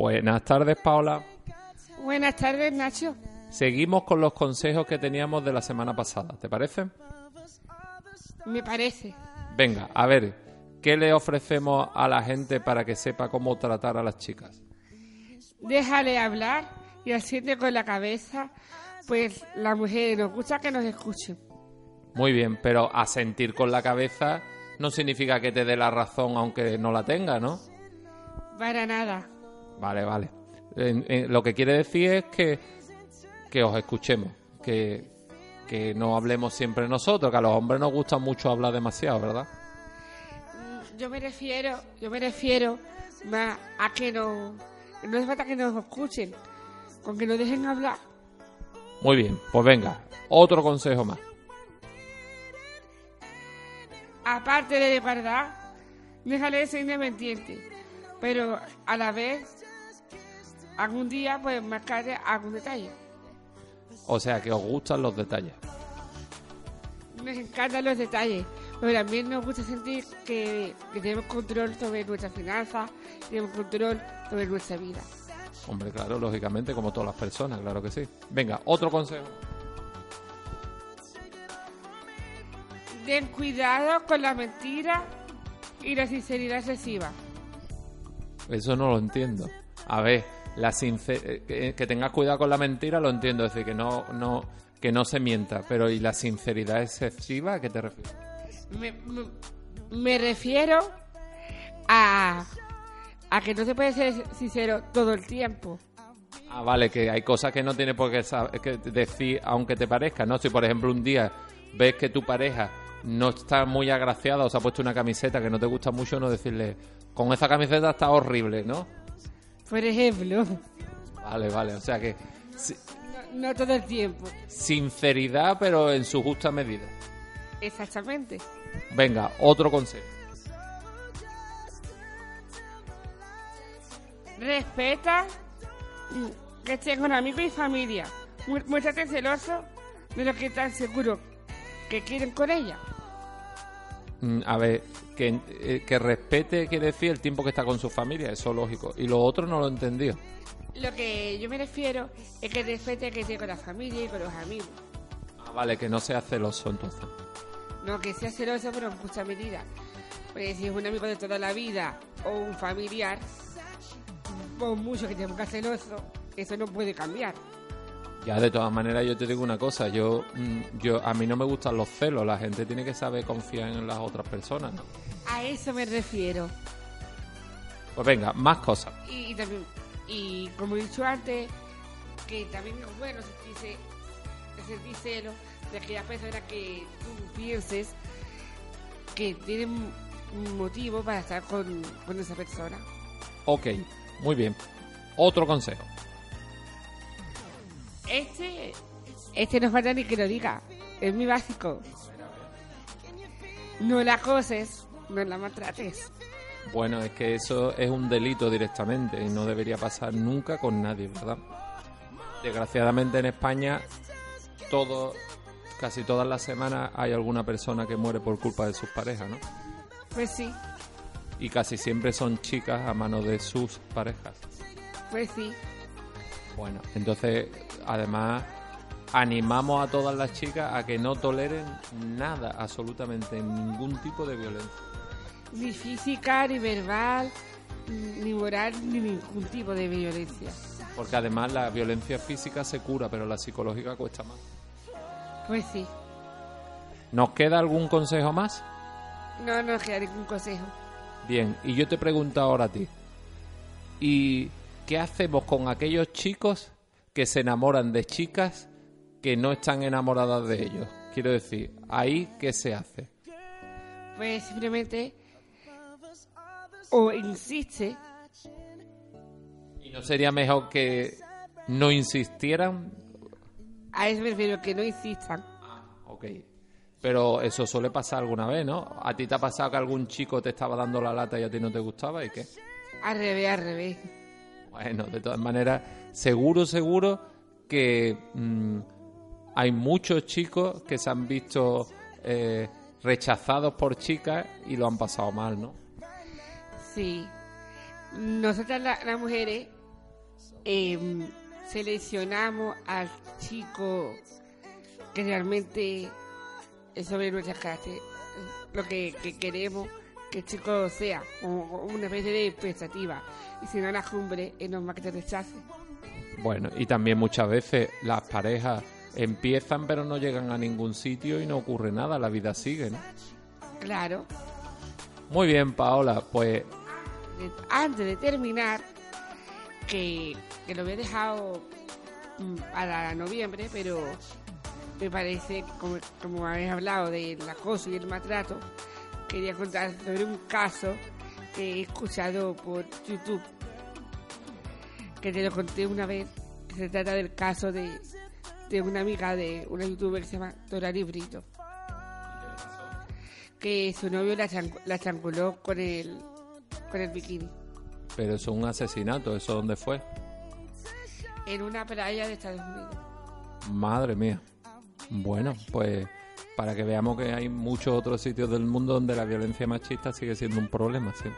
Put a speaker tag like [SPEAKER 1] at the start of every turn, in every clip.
[SPEAKER 1] Buenas tardes, Paola.
[SPEAKER 2] Buenas tardes, Nacho.
[SPEAKER 1] Seguimos con los consejos que teníamos de la semana pasada, ¿te parece?
[SPEAKER 2] Me parece.
[SPEAKER 1] Venga, a ver, ¿qué le ofrecemos a la gente para que sepa cómo tratar a las chicas?
[SPEAKER 2] Déjale hablar y asiente con la cabeza, pues la mujer nos gusta que nos escuchen.
[SPEAKER 1] Muy bien, pero asentir con la cabeza no significa que te dé la razón aunque no la tenga, ¿no?
[SPEAKER 2] Para nada.
[SPEAKER 1] Vale, vale. En- en- lo que quiere decir es que, que os escuchemos, que, que no hablemos siempre nosotros, que a los hombres nos gusta mucho hablar demasiado, ¿verdad?
[SPEAKER 2] Yo me refiero, yo me refiero más a que no, no hace falta que nos escuchen, con que nos dejen hablar.
[SPEAKER 1] Muy bien, pues venga, otro consejo más.
[SPEAKER 2] Aparte de verdad, déjale ser independiente, pero a la vez, algún día pues marcarle algún detalle.
[SPEAKER 1] O sea, que os gustan los detalles.
[SPEAKER 2] Nos encantan los detalles, pero también nos gusta sentir que, que tenemos control sobre nuestras finanzas, tenemos control sobre nuestra vida.
[SPEAKER 1] Hombre, claro, lógicamente, como todas las personas, claro que sí. Venga, otro consejo.
[SPEAKER 2] Ten cuidado con la mentira y la sinceridad excesiva.
[SPEAKER 1] Eso no lo entiendo. A ver, la sincer- eh, que, que tengas cuidado con la mentira lo entiendo, es decir, que no, no, que no se mienta. Pero ¿y la sinceridad excesiva? ¿A qué te refieres?
[SPEAKER 2] Me, me- me refiero a, a que no se puede ser sincero todo el tiempo.
[SPEAKER 1] Ah, vale, que hay cosas que no tienes por qué que decir aunque te parezca, ¿no? Si por ejemplo un día ves que tu pareja no está muy agraciada o se ha puesto una camiseta que no te gusta mucho, no decirle, con esa camiseta está horrible, ¿no?
[SPEAKER 2] Por ejemplo,
[SPEAKER 1] Vale, vale, o sea que si-
[SPEAKER 2] no, no todo el tiempo.
[SPEAKER 1] sinceridad pero en su justa medida.
[SPEAKER 2] Exactamente.
[SPEAKER 1] Venga, otro consejo.
[SPEAKER 2] Respeta mm, que estén con amigos y familia. Mu- Muéstrate celoso de lo que están seguros que quieren con ella.
[SPEAKER 1] Mm, A ver, que, eh, que respete quiere decir el tiempo que está con su familia, eso lógico. Y lo otro no lo he entendido.
[SPEAKER 2] Lo que yo me refiero es que respete que esté con la familia y con los amigos.
[SPEAKER 1] Ah, vale, que no sea celoso entonces.
[SPEAKER 2] No que sea celoso, pero en justa medida. Porque si es un amigo de toda la vida o un familiar, por mucho que te pongas celoso, eso no puede cambiar.
[SPEAKER 1] Ya, de todas maneras, yo te digo una cosa, yo, mm, yo a mí no me gustan los celos, la gente tiene que saber confiar en las otras personas, ¿no?
[SPEAKER 2] A eso me refiero.
[SPEAKER 1] Pues venga, más cosas.
[SPEAKER 2] Y, y también, y como he dicho antes, que también es bueno sentirse, sentir celo de aquellas personas que tú pienses que tienen un motivo para estar con, con esa persona.
[SPEAKER 1] Ok, muy bien. Otro consejo.
[SPEAKER 2] Este, este no falta ni que lo diga. Es mi básico. No la acoses, no la maltrates.
[SPEAKER 1] Bueno, es que eso es un delito directamente y no debería pasar nunca con nadie, ¿verdad? Desgraciadamente en España, todo, casi todas las semanas hay alguna persona que muere por culpa de sus parejas, ¿no?
[SPEAKER 2] Pues sí,
[SPEAKER 1] Y casi siempre son chicas a mano de sus parejas.
[SPEAKER 2] pues sí.
[SPEAKER 1] Bueno, entonces, además, animamos a todas las chicas a que no toleren nada, absolutamente ningún tipo de violencia.
[SPEAKER 2] Ni física, ni verbal, ni moral, ni ningún tipo de violencia.
[SPEAKER 1] Porque además la violencia física se cura, pero la psicológica cuesta más.
[SPEAKER 2] Pues sí.
[SPEAKER 1] ¿Nos queda algún consejo más?
[SPEAKER 2] No nos queda ningún consejo.
[SPEAKER 1] Bien, y yo te pregunto ahora a ti. ¿Y qué hacemos con aquellos chicos que se enamoran de chicas que no están enamoradas de ellos? Quiero decir, ¿ahí qué se hace?
[SPEAKER 2] Pues simplemente o insiste
[SPEAKER 1] ¿Y no sería mejor que no insistieran?
[SPEAKER 2] A eso me refiero, que no insistan.
[SPEAKER 1] Ok. Pero eso suele pasar alguna vez, ¿no? ¿A ti te ha pasado que algún chico te estaba dando la lata y a ti no te gustaba y qué?
[SPEAKER 2] Al revés, al revés.
[SPEAKER 1] Bueno, de todas maneras, seguro, seguro que mm, hay muchos chicos que se han visto eh, rechazados por chicas y lo han pasado mal, ¿no?
[SPEAKER 2] Sí. Nosotras la- las mujeres em, seleccionamos al chico que realmente es sobre nuestras clases, lo que queremos que el chico sea, como una especie de expectativa. Y si no la cumbre, es normal que te rechace.
[SPEAKER 1] Bueno, y también muchas veces las parejas empiezan pero no llegan a ningún sitio y no ocurre nada, la vida sigue, ¿no?
[SPEAKER 2] Claro.
[SPEAKER 1] Muy bien, Paola, pues
[SPEAKER 2] antes de terminar, que, que lo había dejado mm, para noviembre, pero me parece, como, como habéis hablado del acoso y el maltrato, quería contar sobre un caso que he escuchado por YouTube, que te lo conté una vez, se trata del caso de, de una amiga de una youtuber que se llama Dorari Brito, que su novio la, la chanculó con el, con el bikini.
[SPEAKER 1] pero eso es un asesinato, ¿eso dónde fue?
[SPEAKER 2] en una playa de Estados Unidos.
[SPEAKER 1] Madre mía. Bueno, pues para que veamos que hay muchos otros sitios del mundo donde la violencia machista sigue siendo un problema, sí.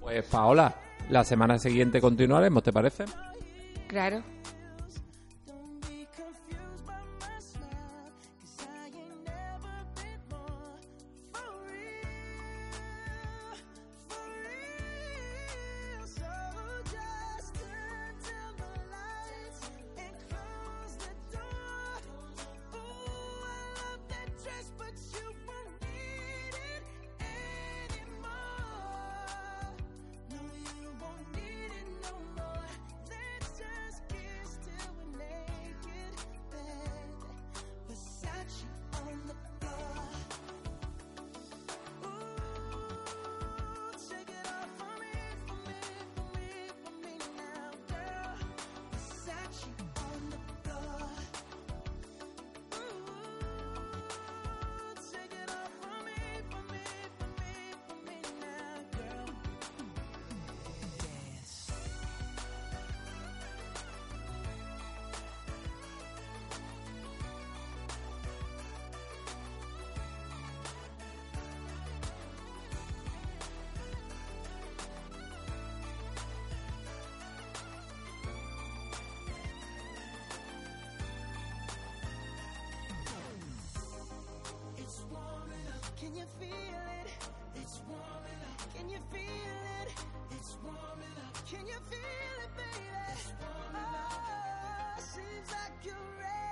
[SPEAKER 1] Pues Paola, la semana siguiente continuaremos, ¿te parece?
[SPEAKER 2] Claro.
[SPEAKER 3] You feel it? It's warming up. Can you feel it? It's warming up. Can you feel it, baby? It's warming up. Oh, seems like you're ready